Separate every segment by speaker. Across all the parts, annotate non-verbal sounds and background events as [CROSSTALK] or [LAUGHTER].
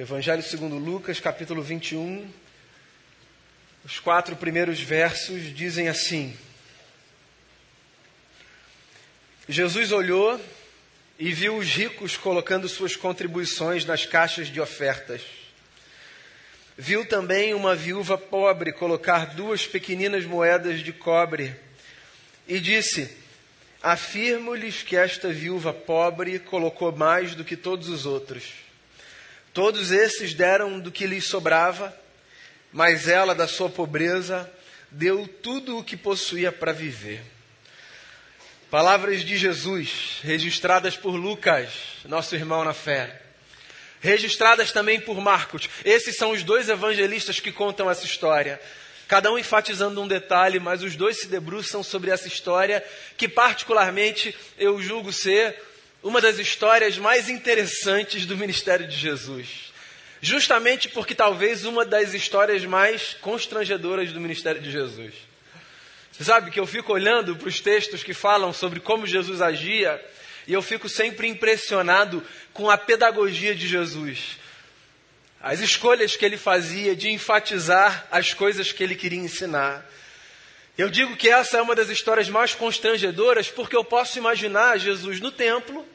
Speaker 1: Evangelho segundo Lucas, capítulo 21. Os quatro primeiros versos dizem assim: Jesus olhou e viu os ricos colocando suas contribuições nas caixas de ofertas. Viu também uma viúva pobre colocar duas pequeninas moedas de cobre e disse: Afirmo-lhes que esta viúva pobre colocou mais do que todos os outros Todos esses deram do que lhes sobrava, mas ela, da sua pobreza, deu tudo o que possuía para viver. Palavras de Jesus, registradas por Lucas, nosso irmão na fé. Registradas também por Marcos. Esses são os dois evangelistas que contam essa história. Cada um enfatizando um detalhe, mas os dois se debruçam sobre essa história que, particularmente, eu julgo ser uma das histórias mais interessantes do ministério de Jesus. Justamente porque talvez uma das histórias mais constrangedoras do ministério de Jesus. Você sabe que eu fico olhando para os textos que falam sobre como Jesus agia e eu fico sempre impressionado com a pedagogia de Jesus. As escolhas que ele fazia de enfatizar as coisas que ele queria ensinar. Eu digo que essa é uma das histórias mais constrangedoras porque eu posso imaginar Jesus no templo,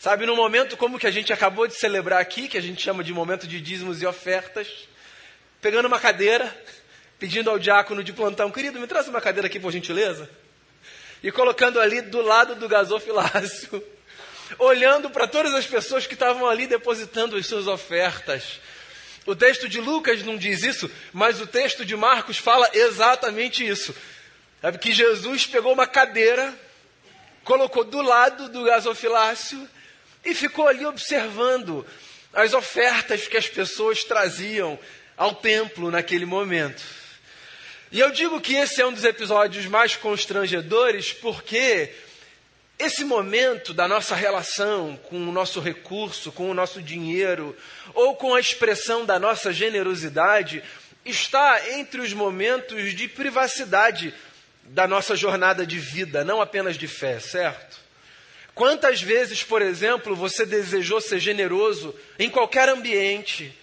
Speaker 1: sabe, no momento como que a gente acabou de celebrar aqui, que a gente chama de momento de dízimos e ofertas, pegando uma cadeira, pedindo ao diácono de plantão, querido, me traz uma cadeira aqui por gentileza, e colocando ali do lado do gasofilácio, [LAUGHS] olhando para todas as pessoas que estavam ali depositando as suas ofertas. O texto de Lucas não diz isso, mas o texto de Marcos fala exatamente isso. Sabe que Jesus pegou uma cadeira, colocou do lado do gasofilácio e ficou ali observando as ofertas que as pessoas traziam ao templo naquele momento. E eu digo que esse é um dos episódios mais constrangedores porque esse momento da nossa relação com o nosso recurso, com o nosso dinheiro, ou com a expressão da nossa generosidade, está entre os momentos de privacidade da nossa jornada de vida, não apenas de fé, certo? Quantas vezes, por exemplo, você desejou ser generoso em qualquer ambiente,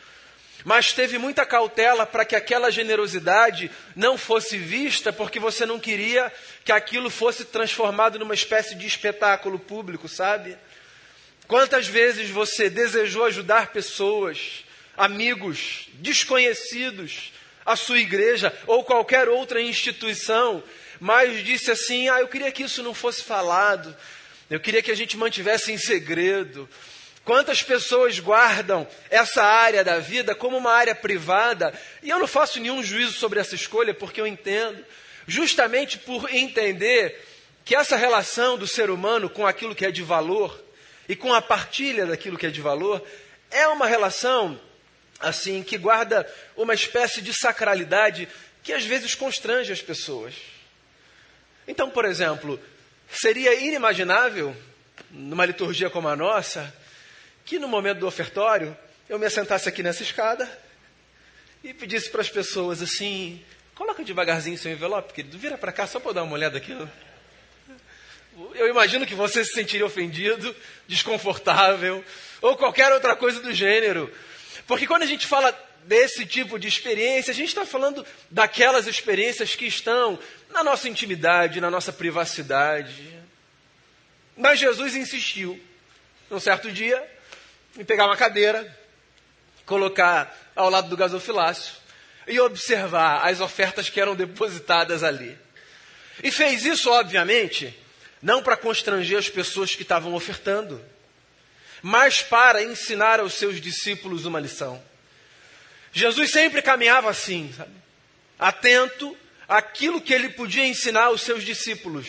Speaker 1: mas teve muita cautela para que aquela generosidade não fosse vista, porque você não queria que aquilo fosse transformado numa espécie de espetáculo público, sabe? Quantas vezes você desejou ajudar pessoas, amigos, desconhecidos, a sua igreja ou qualquer outra instituição, mas disse assim: ah, eu queria que isso não fosse falado, eu queria que a gente mantivesse em segredo, Quantas pessoas guardam essa área da vida como uma área privada? E eu não faço nenhum juízo sobre essa escolha, porque eu entendo, justamente por entender que essa relação do ser humano com aquilo que é de valor e com a partilha daquilo que é de valor é uma relação assim que guarda uma espécie de sacralidade que às vezes constrange as pessoas. Então, por exemplo, seria inimaginável numa liturgia como a nossa que no momento do ofertório eu me assentasse aqui nessa escada e pedisse para as pessoas assim: coloca devagarzinho seu envelope, querido, vira para cá só para dar uma olhada aqui. Eu imagino que você se sentiria ofendido, desconfortável, ou qualquer outra coisa do gênero. Porque quando a gente fala desse tipo de experiência, a gente está falando daquelas experiências que estão na nossa intimidade, na nossa privacidade. Mas Jesus insistiu. Num certo dia, em pegar uma cadeira, colocar ao lado do gasofilácio e observar as ofertas que eram depositadas ali. E fez isso, obviamente, não para constranger as pessoas que estavam ofertando, mas para ensinar aos seus discípulos uma lição. Jesus sempre caminhava assim, sabe? atento àquilo que ele podia ensinar aos seus discípulos.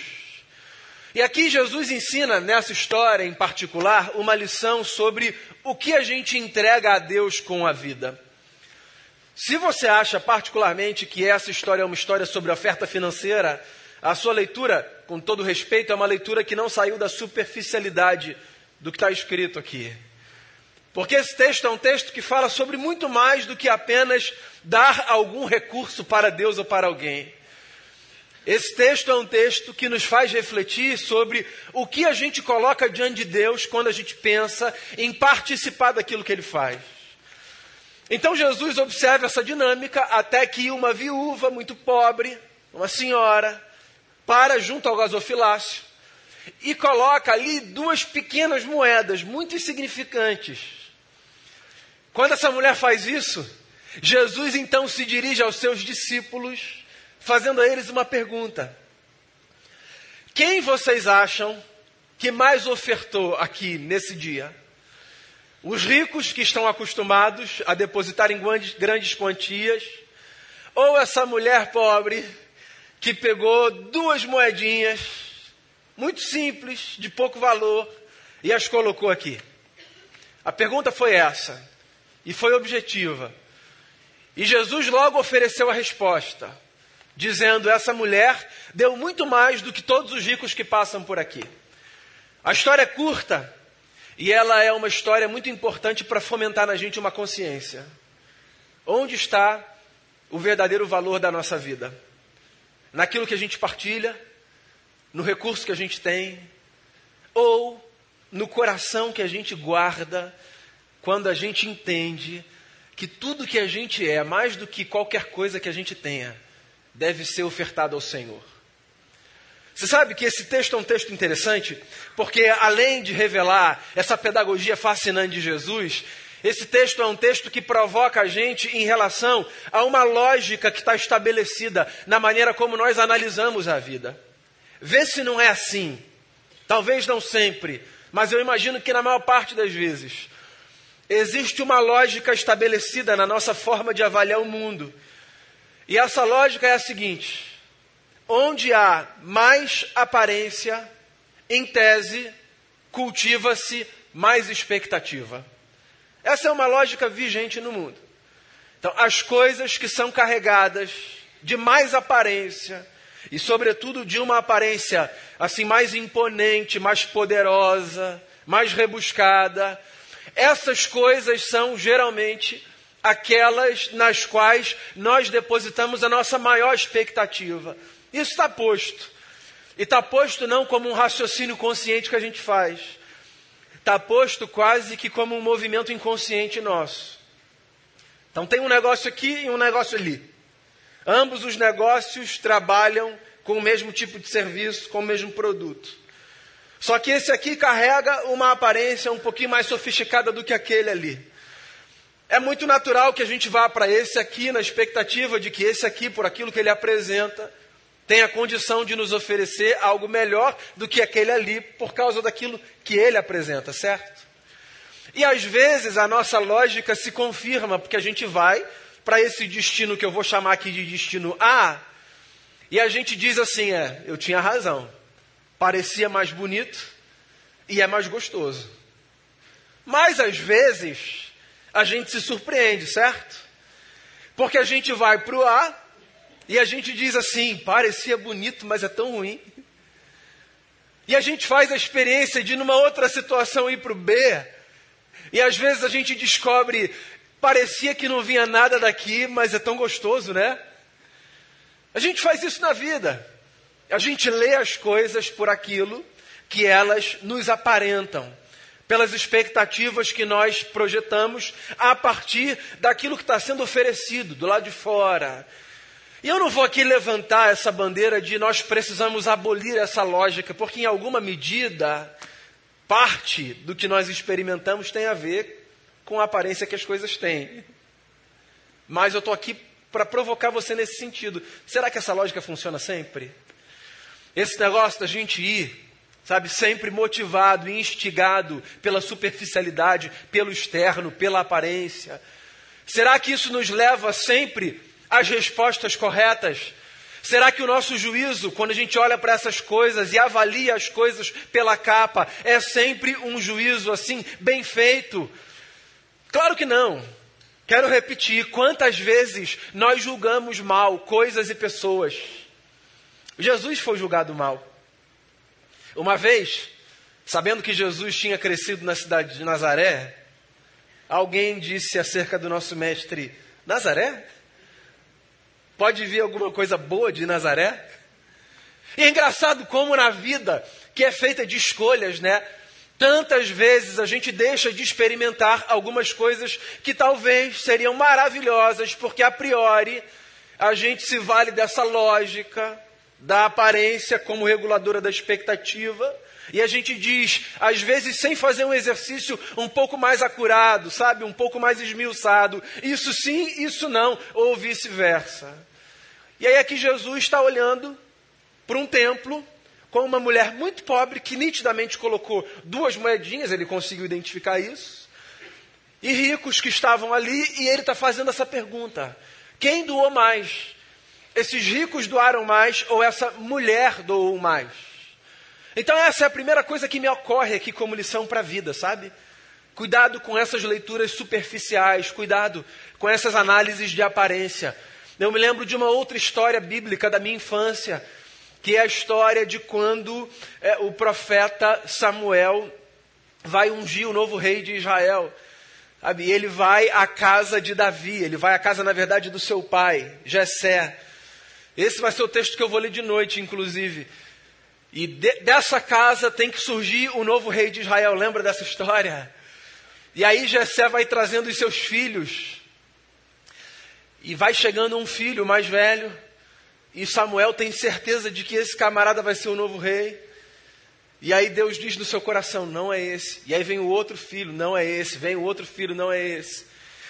Speaker 1: E aqui Jesus ensina, nessa história em particular, uma lição sobre o que a gente entrega a Deus com a vida. Se você acha particularmente que essa história é uma história sobre oferta financeira, a sua leitura, com todo respeito, é uma leitura que não saiu da superficialidade do que está escrito aqui. Porque esse texto é um texto que fala sobre muito mais do que apenas dar algum recurso para Deus ou para alguém. Esse texto é um texto que nos faz refletir sobre o que a gente coloca diante de Deus quando a gente pensa em participar daquilo que Ele faz. Então Jesus observa essa dinâmica até que uma viúva muito pobre, uma senhora, para junto ao gasofilácio e coloca ali duas pequenas moedas muito insignificantes. Quando essa mulher faz isso, Jesus então se dirige aos seus discípulos, fazendo a eles uma pergunta: Quem vocês acham que mais ofertou aqui nesse dia? Os ricos que estão acostumados a depositar em grandes quantias, ou essa mulher pobre que pegou duas moedinhas, muito simples, de pouco valor, e as colocou aqui. A pergunta foi essa, e foi objetiva. E Jesus logo ofereceu a resposta, dizendo: essa mulher deu muito mais do que todos os ricos que passam por aqui. A história é curta, e ela é uma história muito importante para fomentar na gente uma consciência. Onde está o verdadeiro valor da nossa vida? Naquilo que a gente partilha, no recurso que a gente tem, ou no coração que a gente guarda quando a gente entende que tudo que a gente é, mais do que qualquer coisa que a gente tenha, deve ser ofertado ao Senhor. Você sabe que esse texto é um texto interessante, porque além de revelar essa pedagogia fascinante de Jesus, esse texto é um texto que provoca a gente em relação a uma lógica que está estabelecida na maneira como nós analisamos a vida. Vê se não é assim. Talvez não sempre, mas eu imagino que na maior parte das vezes. Existe uma lógica estabelecida na nossa forma de avaliar o mundo. E essa lógica é a seguinte: Onde há mais aparência, em tese, cultiva-se mais expectativa. Essa é uma lógica vigente no mundo. Então, as coisas que são carregadas de mais aparência, e sobretudo de uma aparência assim mais imponente, mais poderosa, mais rebuscada, essas coisas são geralmente aquelas nas quais nós depositamos a nossa maior expectativa. Isso está posto. E está posto não como um raciocínio consciente que a gente faz. Está posto quase que como um movimento inconsciente nosso. Então tem um negócio aqui e um negócio ali. Ambos os negócios trabalham com o mesmo tipo de serviço, com o mesmo produto. Só que esse aqui carrega uma aparência um pouquinho mais sofisticada do que aquele ali. É muito natural que a gente vá para esse aqui na expectativa de que esse aqui, por aquilo que ele apresenta, tem a condição de nos oferecer algo melhor do que aquele ali, por causa daquilo que ele apresenta, certo? E às vezes a nossa lógica se confirma, porque a gente vai para esse destino que eu vou chamar aqui de destino A, e a gente diz assim: é, eu tinha razão, parecia mais bonito e é mais gostoso. Mas às vezes a gente se surpreende, certo? Porque a gente vai para o A e a gente diz assim: parecia bonito, mas é tão ruim. E a gente faz a experiência de, numa outra situação, ir para o B. E às vezes a gente descobre: parecia que não vinha nada daqui, mas é tão gostoso, né? A gente faz isso na vida. A gente lê as coisas por aquilo que elas nos aparentam, pelas expectativas que nós projetamos a partir daquilo que está sendo oferecido do lado de fora, e eu não vou aqui levantar essa bandeira de nós precisamos abolir essa lógica, porque em alguma medida, parte do que nós experimentamos tem a ver com a aparência que as coisas têm. Mas eu estou aqui para provocar você nesse sentido. Será que essa lógica funciona sempre? Esse negócio da gente ir, sabe, sempre motivado e instigado pela superficialidade, pelo externo, pela aparência. Será que isso nos leva sempre as respostas corretas? Será que o nosso juízo, quando a gente olha para essas coisas e avalia as coisas pela capa, é sempre um juízo assim, bem feito? Claro que não. Quero repetir: quantas vezes nós julgamos mal coisas e pessoas? Jesus foi julgado mal. Uma vez, sabendo que Jesus tinha crescido na cidade de Nazaré, alguém disse acerca do nosso mestre: Nazaré? Pode vir alguma coisa boa de Nazaré? E é engraçado como na vida, que é feita de escolhas, né? Tantas vezes a gente deixa de experimentar algumas coisas que talvez seriam maravilhosas, porque a priori a gente se vale dessa lógica da aparência como reguladora da expectativa. E a gente diz, às vezes sem fazer um exercício um pouco mais acurado, sabe? Um pouco mais esmiuçado. Isso sim, isso não, ou vice-versa. E aí aqui Jesus está olhando para um templo com uma mulher muito pobre que nitidamente colocou duas moedinhas, ele conseguiu identificar isso, e ricos que estavam ali, e ele está fazendo essa pergunta: quem doou mais? Esses ricos doaram mais ou essa mulher doou mais? Então, essa é a primeira coisa que me ocorre aqui como lição para a vida, sabe? Cuidado com essas leituras superficiais, cuidado com essas análises de aparência. Eu me lembro de uma outra história bíblica da minha infância, que é a história de quando é, o profeta Samuel vai ungir o novo rei de Israel. Sabe? Ele vai à casa de Davi, ele vai à casa, na verdade, do seu pai, Jessé. Esse vai ser o texto que eu vou ler de noite, inclusive. E de, dessa casa tem que surgir o novo rei de Israel. Lembra dessa história? E aí Jessé vai trazendo os seus filhos. E vai chegando um filho mais velho. E Samuel tem certeza de que esse camarada vai ser o novo rei. E aí Deus diz no seu coração: não é esse. E aí vem o outro filho: não é esse. Vem o outro filho: não é esse.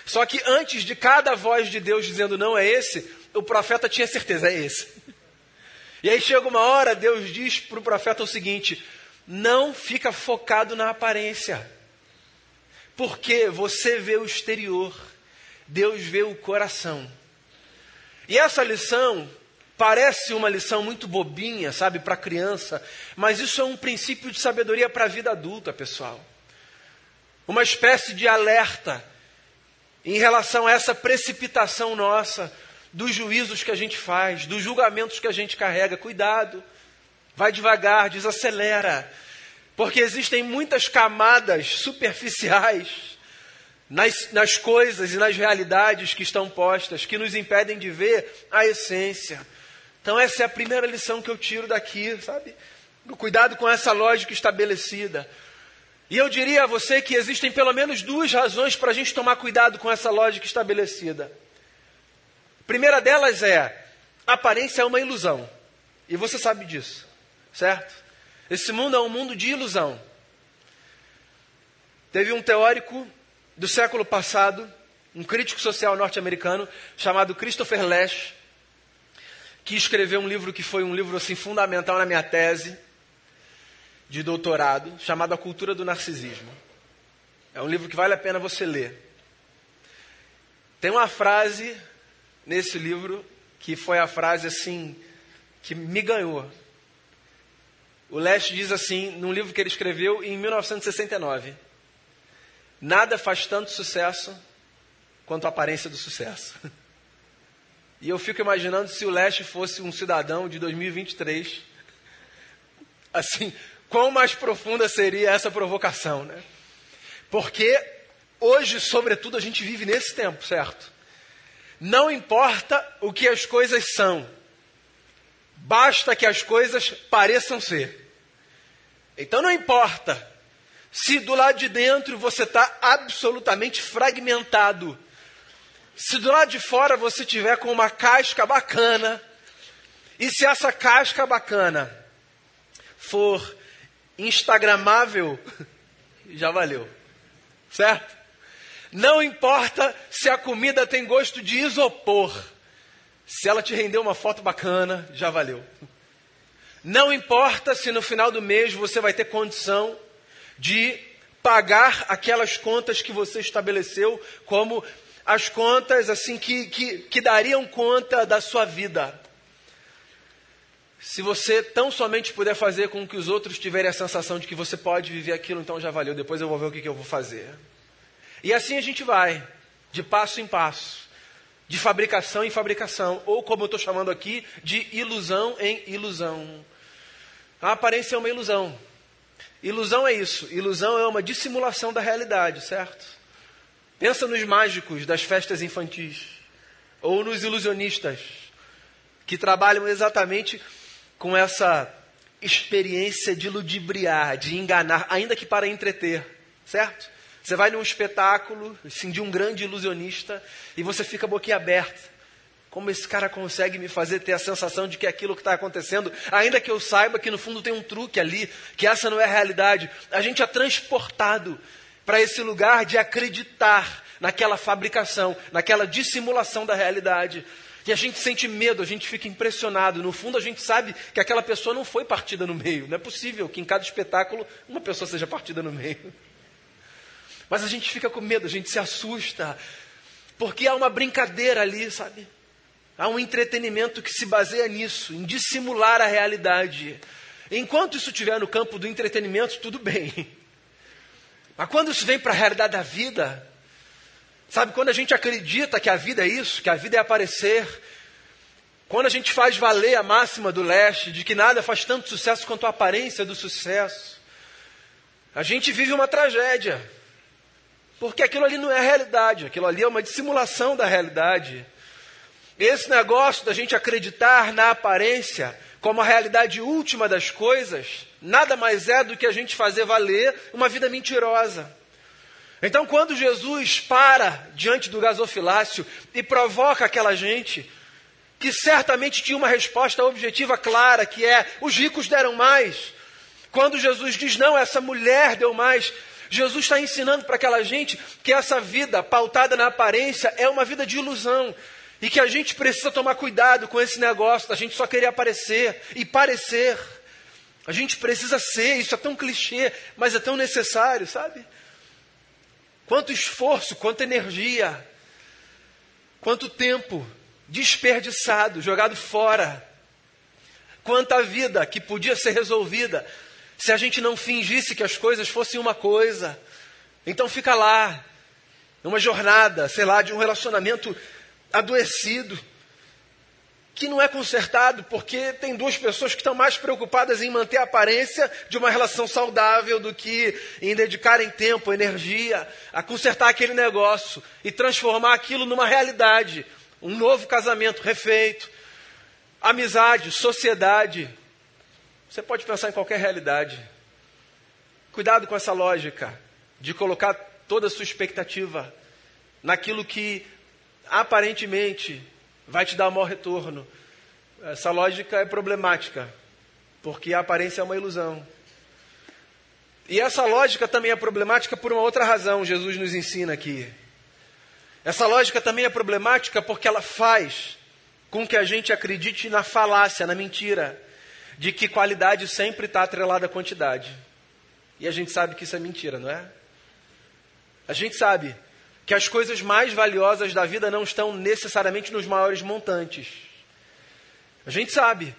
Speaker 1: Só que antes de cada voz de Deus dizendo não é esse, o profeta tinha certeza: é esse. E aí chega uma hora, Deus diz para o profeta o seguinte: não fica focado na aparência, porque você vê o exterior, Deus vê o coração. E essa lição parece uma lição muito bobinha, sabe, para criança, mas isso é um princípio de sabedoria para a vida adulta, pessoal. Uma espécie de alerta em relação a essa precipitação nossa dos juízos que a gente faz, dos julgamentos que a gente carrega. Cuidado, vai devagar, desacelera, porque existem muitas camadas superficiais nas, nas coisas e nas realidades que estão postas que nos impedem de ver a essência. Então, essa é a primeira lição que eu tiro daqui, sabe? Cuidado com essa lógica estabelecida. E eu diria a você que existem pelo menos duas razões para a gente tomar cuidado com essa lógica estabelecida primeira delas é: a aparência é uma ilusão. E você sabe disso, certo? Esse mundo é um mundo de ilusão. Teve um teórico do século passado, um crítico social norte-americano, chamado Christopher Lash, que escreveu um livro que foi um livro assim fundamental na minha tese de doutorado, chamado A Cultura do Narcisismo. É um livro que vale a pena você ler. Tem uma frase nesse livro que foi a frase assim que me ganhou. O Leste diz assim, num livro que ele escreveu em 1969: Nada faz tanto sucesso quanto a aparência do sucesso. [LAUGHS] E eu fico imaginando se o Leste fosse um cidadão de 2023, assim, quão mais profunda seria essa provocação, né? Porque hoje, sobretudo, a gente vive nesse tempo, certo? Não importa o que as coisas são, basta que as coisas pareçam ser. Então não importa se do lado de dentro você está absolutamente fragmentado, se do lado de fora você tiver com uma casca bacana, e se essa casca bacana for instagramável, [LAUGHS] já valeu, certo? Não importa se a comida tem gosto de isopor. Se ela te render uma foto bacana, já valeu. Não importa se no final do mês você vai ter condição de pagar aquelas contas que você estabeleceu como as contas assim que, que, que dariam conta da sua vida. Se você tão somente puder fazer com que os outros tiverem a sensação de que você pode viver aquilo, então já valeu. Depois eu vou ver o que, que eu vou fazer. E assim a gente vai, de passo em passo, de fabricação em fabricação, ou como eu estou chamando aqui, de ilusão em ilusão. A aparência é uma ilusão. Ilusão é isso. Ilusão é uma dissimulação da realidade, certo? Pensa nos mágicos das festas infantis, ou nos ilusionistas, que trabalham exatamente com essa experiência de ludibriar, de enganar, ainda que para entreter, certo? Você vai num espetáculo, assim, de um grande ilusionista, e você fica boquiaberto. Como esse cara consegue me fazer ter a sensação de que aquilo que está acontecendo, ainda que eu saiba que no fundo tem um truque ali, que essa não é a realidade. A gente é transportado para esse lugar de acreditar naquela fabricação, naquela dissimulação da realidade. E a gente sente medo, a gente fica impressionado. No fundo, a gente sabe que aquela pessoa não foi partida no meio. Não é possível que em cada espetáculo uma pessoa seja partida no meio. Mas a gente fica com medo, a gente se assusta, porque há uma brincadeira ali, sabe? Há um entretenimento que se baseia nisso, em dissimular a realidade. Enquanto isso estiver no campo do entretenimento, tudo bem. Mas quando isso vem para a realidade da vida, Sabe, quando a gente acredita que a vida é isso, que a vida é aparecer, quando a gente faz valer a máxima do leste, de que nada faz tanto sucesso quanto a aparência do sucesso, a gente vive uma tragédia. Porque aquilo ali não é a realidade, aquilo ali é uma dissimulação da realidade. Esse negócio da gente acreditar na aparência como a realidade última das coisas, nada mais é do que a gente fazer valer uma vida mentirosa. Então, quando Jesus para diante do gasofilácio e provoca aquela gente, que certamente tinha uma resposta objetiva clara, que é: os ricos deram mais. Quando Jesus diz: não, essa mulher deu mais, Jesus está ensinando para aquela gente que essa vida pautada na aparência é uma vida de ilusão. E que a gente precisa tomar cuidado com esse negócio da gente só querer aparecer e parecer. A gente precisa ser, isso é tão clichê, mas é tão necessário, sabe? Quanto esforço, quanta energia, quanto tempo desperdiçado, jogado fora. Quanta vida que podia ser resolvida se a gente não fingisse que as coisas fossem uma coisa. Então fica lá, numa jornada, sei lá, de um relacionamento adoecido que não é consertado porque tem duas pessoas que estão mais preocupadas em manter a aparência de uma relação saudável do que em dedicarem tempo, energia a consertar aquele negócio e transformar aquilo numa realidade, um novo casamento refeito, amizade, sociedade. Você pode pensar em qualquer realidade. Cuidado com essa lógica de colocar toda a sua expectativa naquilo que aparentemente vai te dar o maior retorno. Essa lógica é problemática, porque a aparência é uma ilusão. E essa lógica também é problemática por uma outra razão, Jesus nos ensina aqui. Essa lógica também é problemática porque ela faz com que a gente acredite na falácia, na mentira, de que qualidade sempre está atrelada à quantidade. E a gente sabe que isso é mentira, não é? A gente sabe que as coisas mais valiosas da vida não estão necessariamente nos maiores montantes. A gente sabe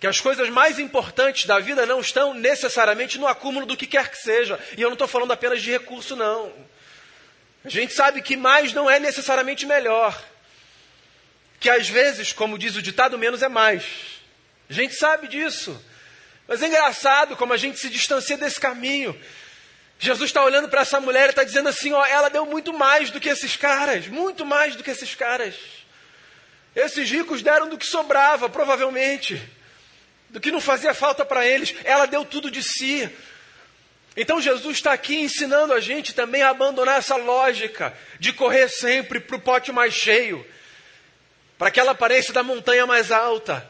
Speaker 1: que as coisas mais importantes da vida não estão necessariamente no acúmulo do que quer que seja. E eu não estou falando apenas de recurso, não. A gente sabe que mais não é necessariamente melhor. Que às vezes, como diz o ditado, menos é mais. A gente sabe disso. Mas é engraçado como a gente se distancia desse caminho. Jesus está olhando para essa mulher e está dizendo assim: ó, ela deu muito mais do que esses caras, muito mais do que esses caras. Esses ricos deram do que sobrava, provavelmente, do que não fazia falta para eles. Ela deu tudo de si. Então Jesus está aqui ensinando a gente também a abandonar essa lógica de correr sempre para o pote mais cheio, para aquela aparência da montanha mais alta,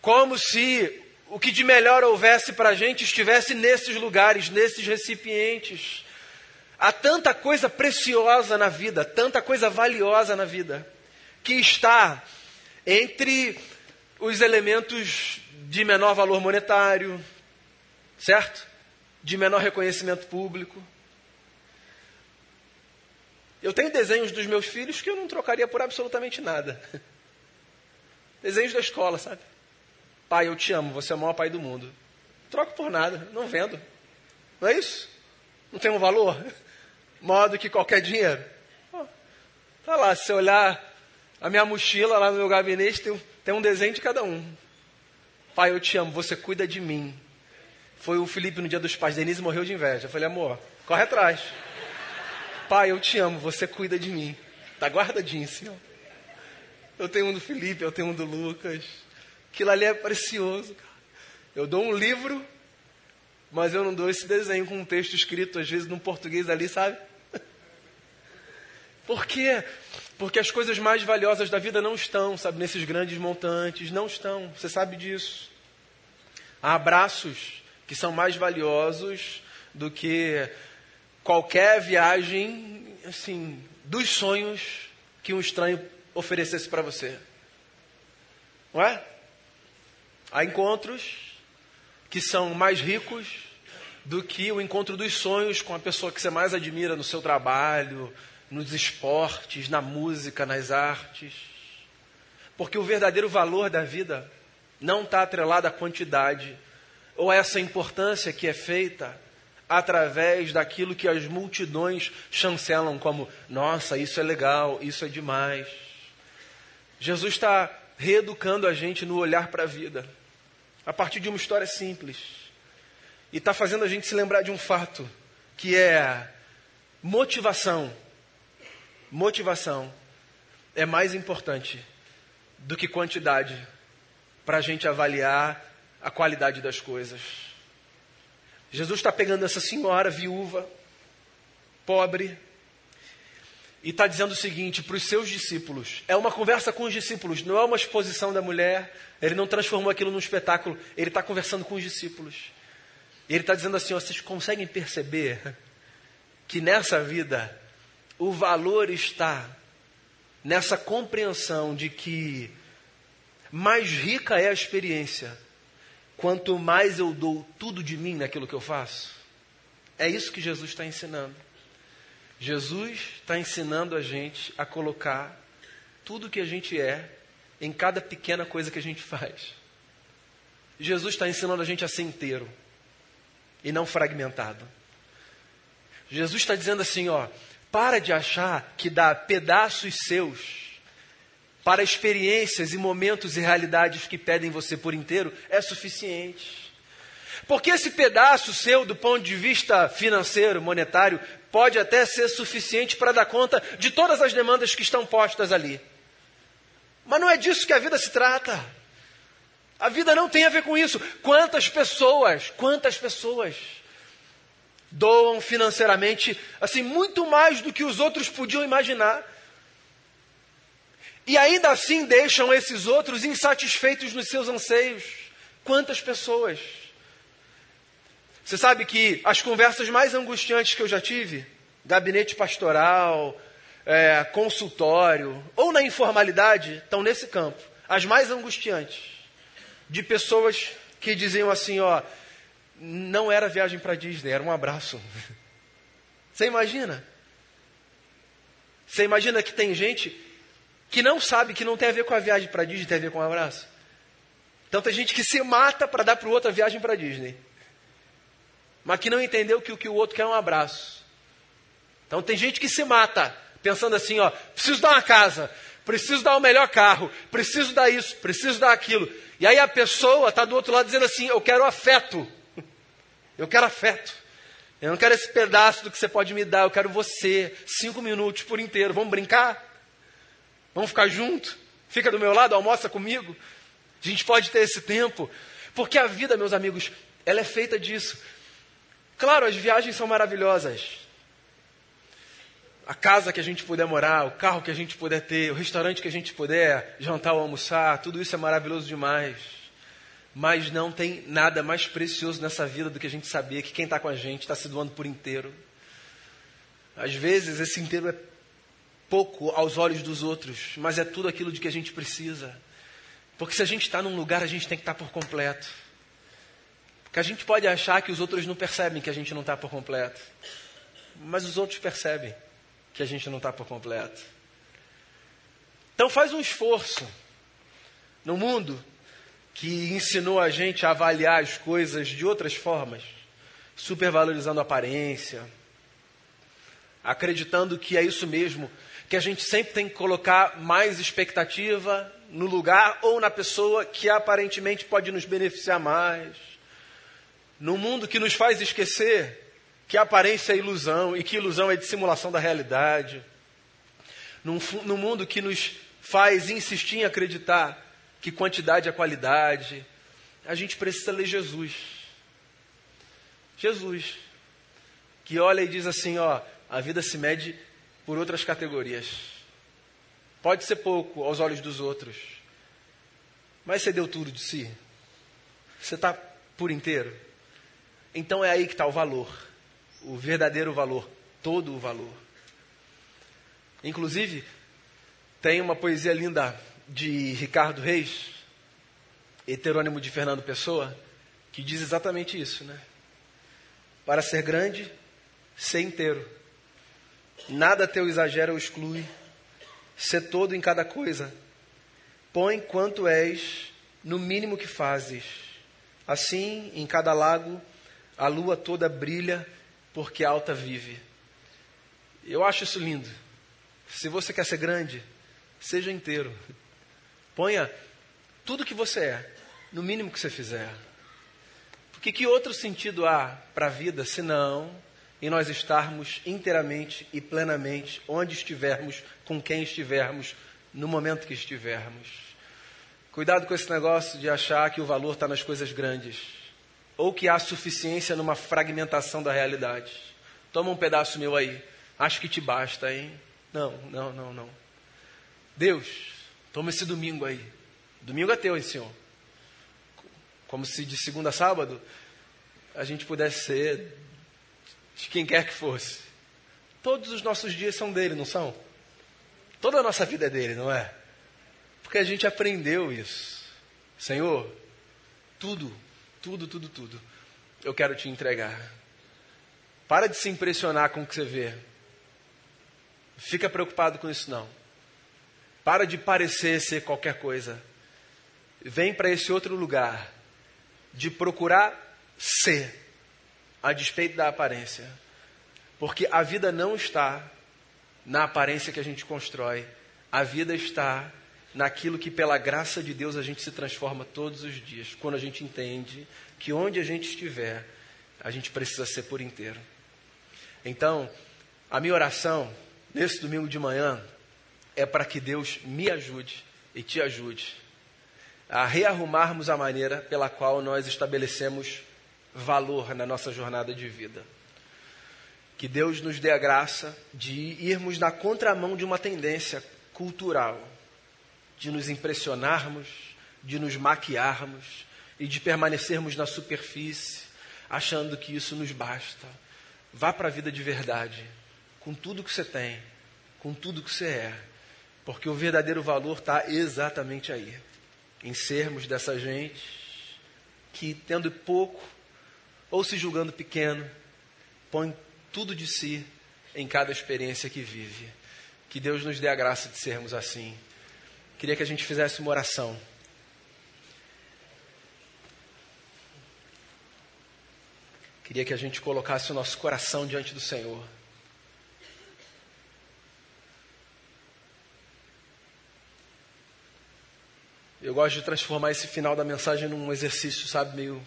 Speaker 1: como se o que de melhor houvesse para a gente estivesse nesses lugares, nesses recipientes. Há tanta coisa preciosa na vida, tanta coisa valiosa na vida, que está entre os elementos de menor valor monetário, certo? De menor reconhecimento público. Eu tenho desenhos dos meus filhos que eu não trocaria por absolutamente nada. [LAUGHS] Desenhos da escola, sabe? Pai, eu te amo, você é o maior pai do mundo. Troco por nada, não vendo. Não é isso? Não tem um valor? [LAUGHS] Maior do que qualquer dinheiro. Tá lá, se olhar a minha mochila lá no meu gabinete, tem, tem um desenho de cada um. Pai, eu te amo, você cuida de mim. Foi o Felipe no dia dos pais, Denise morreu de inveja. Eu falei, amor, corre atrás. Pai, eu te amo, você cuida de mim. Tá guardadinho, senhor. Eu tenho um do Felipe, eu tenho um do Lucas. Aquilo ali é precioso. Eu dou um livro, mas eu não dou esse desenho com um texto escrito, às vezes, num português ali, sabe? Por quê? Porque as coisas mais valiosas da vida não estão, sabe, nesses grandes montantes, não estão. Você sabe disso. Há abraços que são mais valiosos do que qualquer viagem, assim, dos sonhos que um estranho oferecesse para você. Não é? Há encontros que são mais ricos do que o encontro dos sonhos com a pessoa que você mais admira no seu trabalho, nos esportes, na música, nas artes. Porque o verdadeiro valor da vida não está atrelado à quantidade ou a essa importância que é feita através daquilo que as multidões chancelam como: nossa, isso é legal, isso é demais. Jesus está reeducando a gente no olhar para a vida, a partir de uma história simples. E está fazendo a gente se lembrar de um fato, que é motivação motivação é mais importante do que quantidade para a gente avaliar a qualidade das coisas. Jesus está pegando essa senhora viúva, pobre, e está dizendo o seguinte para os seus discípulos: é uma conversa com os discípulos, não é uma exposição da mulher, ele não transformou aquilo num espetáculo, ele está conversando com os discípulos. Ele está dizendo assim: ó, vocês conseguem perceber que nessa vida o valor está nessa compreensão de que mais rica é a experiência quanto mais eu dou tudo de mim naquilo que eu faço. É isso que Jesus está ensinando. Jesus está ensinando a gente a colocar tudo que a gente é em cada pequena coisa que a gente faz. Jesus está ensinando a gente a ser inteiro e não fragmentado. Jesus está dizendo assim, ó, para de achar que dar pedaços seus para experiências e momentos e realidades que pedem você por inteiro é suficiente. Porque esse pedaço seu, do ponto de vista financeiro, monetário, pode até ser suficiente para dar conta de todas as demandas que estão postas ali. Mas não é disso que a vida se trata. A vida não tem a ver com isso. Quantas pessoas, quantas pessoas doam financeiramente, assim, muito mais do que os outros podiam imaginar. E ainda assim deixam esses outros insatisfeitos nos seus anseios. Quantas pessoas? Você sabe que as conversas mais angustiantes que eu já tive, gabinete pastoral, é, consultório, ou na informalidade, estão nesse campo. As mais angustiantes. De pessoas que diziam assim: ó, não era viagem para Disney, era um abraço. [LAUGHS] Você imagina? Você imagina que tem gente que não sabe que não tem a ver com a viagem para Disney, tem a ver com um abraço? Então tem gente que se mata para dar para o outro a viagem para Disney. Mas que não entendeu que o que o outro quer é um abraço. Então tem gente que se mata, pensando assim, ó, preciso dar uma casa, preciso dar o melhor carro, preciso dar isso, preciso dar aquilo. E aí a pessoa está do outro lado dizendo assim, eu quero afeto. [LAUGHS] Eu quero afeto. Eu não quero esse pedaço do que você pode me dar, eu quero você, cinco minutos por inteiro. Vamos brincar? Vamos ficar junto? Fica do meu lado, almoça comigo. A gente pode ter esse tempo. Porque a vida, meus amigos, ela é feita disso. Claro, as viagens são maravilhosas. A casa que a gente puder morar, o carro que a gente puder ter, o restaurante que a gente puder jantar ou almoçar, tudo isso é maravilhoso demais. Mas não tem nada mais precioso nessa vida do que a gente saber que quem está com a gente está se doando por inteiro. Às vezes esse inteiro é pouco aos olhos dos outros, mas é tudo aquilo de que a gente precisa. Porque se a gente está num lugar, a gente tem que estar tá por completo. Porque a gente pode achar que os outros não percebem que a gente não está por completo. Mas os outros percebem que a gente não está por completo. Então faz um esforço no mundo que ensinou a gente a avaliar as coisas de outras formas, supervalorizando a aparência, acreditando que é isso mesmo, que a gente sempre tem que colocar mais expectativa no lugar ou na pessoa que aparentemente pode nos beneficiar mais. No mundo que nos faz esquecer que aparência é ilusão e que ilusão é dissimulação da realidade. No, no mundo que nos faz insistir em acreditar que quantidade é qualidade, a gente precisa ler Jesus. Jesus, que olha e diz assim: ó, a vida se mede por outras categorias. Pode ser pouco aos olhos dos outros, mas você deu tudo de si. Você está por inteiro. Então é aí que está o valor, o verdadeiro valor, todo o valor. Inclusive, tem uma poesia linda de Ricardo Reis, heterônimo de Fernando Pessoa, que diz exatamente isso, né? Para ser grande, ser inteiro. Nada teu exagera ou exclui. Ser todo em cada coisa. Põe quanto és no mínimo que fazes. Assim, em cada lago, a lua toda brilha, porque alta vive. Eu acho isso lindo. Se você quer ser grande, seja inteiro. Ponha tudo que você é, no mínimo que você fizer. Porque que outro sentido há para a vida senão em nós estarmos inteiramente e plenamente onde estivermos, com quem estivermos, no momento que estivermos? Cuidado com esse negócio de achar que o valor está nas coisas grandes ou que há suficiência numa fragmentação da realidade. Toma um pedaço meu aí, acho que te basta, hein? Não, não, não, não. Deus, toma esse domingo aí. Domingo é teu, hein, Senhor? Como se de segunda a sábado a gente pudesse ser de quem quer que fosse. Todos os nossos dias são dele, não são? Toda a nossa vida é dele, não é? Porque a gente aprendeu isso. Senhor, tudo, tudo, tudo, tudo, eu quero te entregar. Para de se impressionar com o que você vê. Fica preocupado com isso não. Para de parecer ser qualquer coisa. Vem para esse outro lugar de procurar ser, a despeito da aparência. Porque a vida não está na aparência que a gente constrói, a vida está naquilo que, pela graça de Deus, a gente se transforma todos os dias, quando a gente entende que onde a gente estiver, a gente precisa ser por inteiro. Então, a minha oração, nesse domingo de manhã, é para que Deus me ajude e te ajude a rearrumarmos a maneira pela qual nós estabelecemos valor na nossa jornada de vida. Que Deus nos dê a graça de irmos na contramão de uma tendência cultural, de nos impressionarmos, de nos maquiarmos e de permanecermos na superfície, achando que isso nos basta. Vá para a vida de verdade, com tudo que você tem, com tudo que você é, porque o verdadeiro valor está exatamente aí em sermos dessa gente que, tendo pouco ou se julgando pequeno, põe tudo de si em cada experiência que vive. Que Deus nos dê a graça de sermos assim. Queria que a gente fizesse uma oração. Queria que a gente colocasse o nosso coração diante do Senhor. Eu gosto de transformar esse final da mensagem num exercício, sabe, meio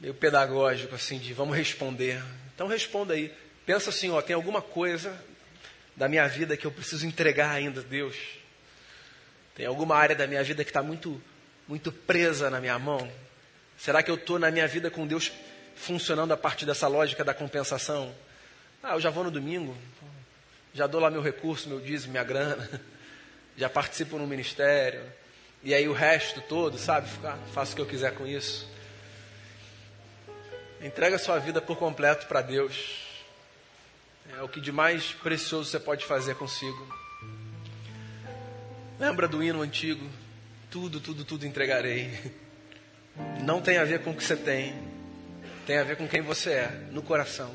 Speaker 1: meio pedagógico assim de vamos responder. Então responda aí. Pensa assim, ó, tem alguma coisa da minha vida que eu preciso entregar ainda Deus? Tem alguma área da minha vida que está muito muito presa na minha mão? Será que eu estou na minha vida com Deus funcionando a partir dessa lógica da compensação? Ah, eu já vou no domingo, já dou lá meu recurso, meu dízimo, minha grana. [LAUGHS] já participo no ministério, e aí o resto todo, sabe? Faço o que eu quiser com isso. Entrega sua vida por completo para Deus. É o que de mais precioso você pode fazer consigo. Lembra do hino antigo? Tudo, tudo, tudo entregarei. Não tem a ver com o que você tem, tem a ver com quem você é, no coração.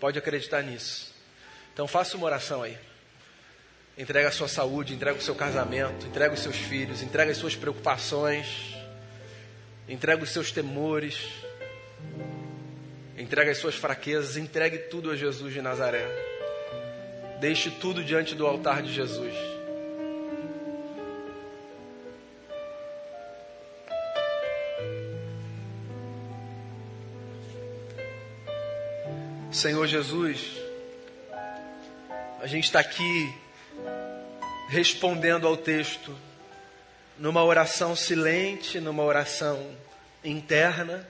Speaker 1: Pode acreditar nisso. Então faça uma oração aí. Entrega a sua saúde, entrega o seu casamento, entrega os seus filhos, entrega as suas preocupações, entrega os seus temores, entrega as suas fraquezas, entregue tudo a Jesus de Nazaré. Deixe tudo diante do altar de Jesus. Senhor Jesus, a gente está aqui respondendo ao texto numa oração silente, numa oração interna,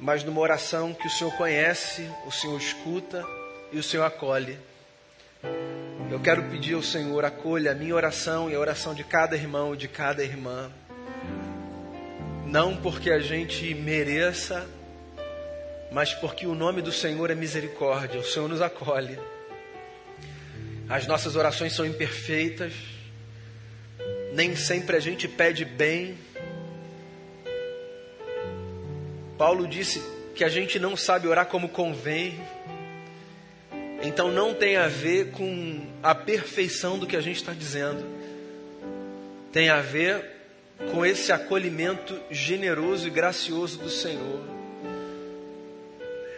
Speaker 1: mas numa oração que o Senhor conhece, o Senhor escuta e o Senhor acolhe. Eu quero pedir ao Senhor, acolha a minha oração e a oração de cada irmão e de cada irmã. Não porque a gente mereça, mas porque o nome do Senhor é misericórdia, o Senhor nos acolhe. As nossas orações são imperfeitas, nem sempre a gente pede bem. Paulo disse que a gente não sabe orar como convém. Então não tem a ver com a perfeição do que a gente está dizendo. Tem a ver com esse acolhimento generoso e gracioso do Senhor.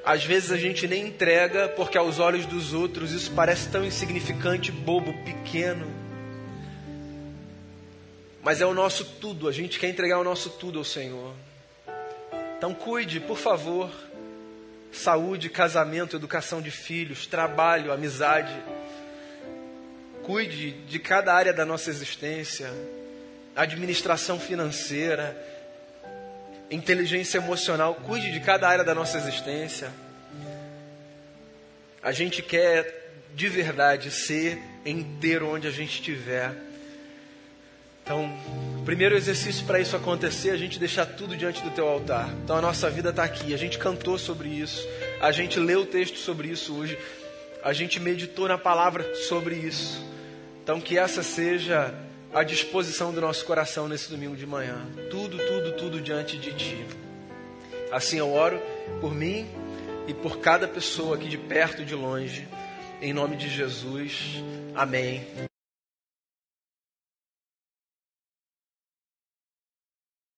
Speaker 1: Às vezes a gente nem entrega porque aos olhos dos outros isso parece tão insignificante, bobo, pequeno. Mas é o nosso tudo, a gente quer entregar o nosso tudo ao Senhor. Então cuide, por favor, saúde, casamento, educação de filhos, trabalho, amizade. Cuide de cada área da nossa existência, administração financeira, inteligência emocional. Cuide de cada área da nossa existência. A gente quer de verdade ser inteiro onde a gente estiver. Então, o primeiro exercício para isso acontecer é a gente deixar tudo diante do teu altar. Então, a nossa vida está aqui. A gente cantou sobre isso. A gente leu o texto sobre isso hoje. A gente meditou na palavra sobre isso. Então, que essa seja a disposição do nosso coração nesse domingo de manhã. Tudo, tudo, tudo diante de ti. Assim eu oro por mim e por cada pessoa aqui de perto e de longe. Em nome de Jesus. Amém.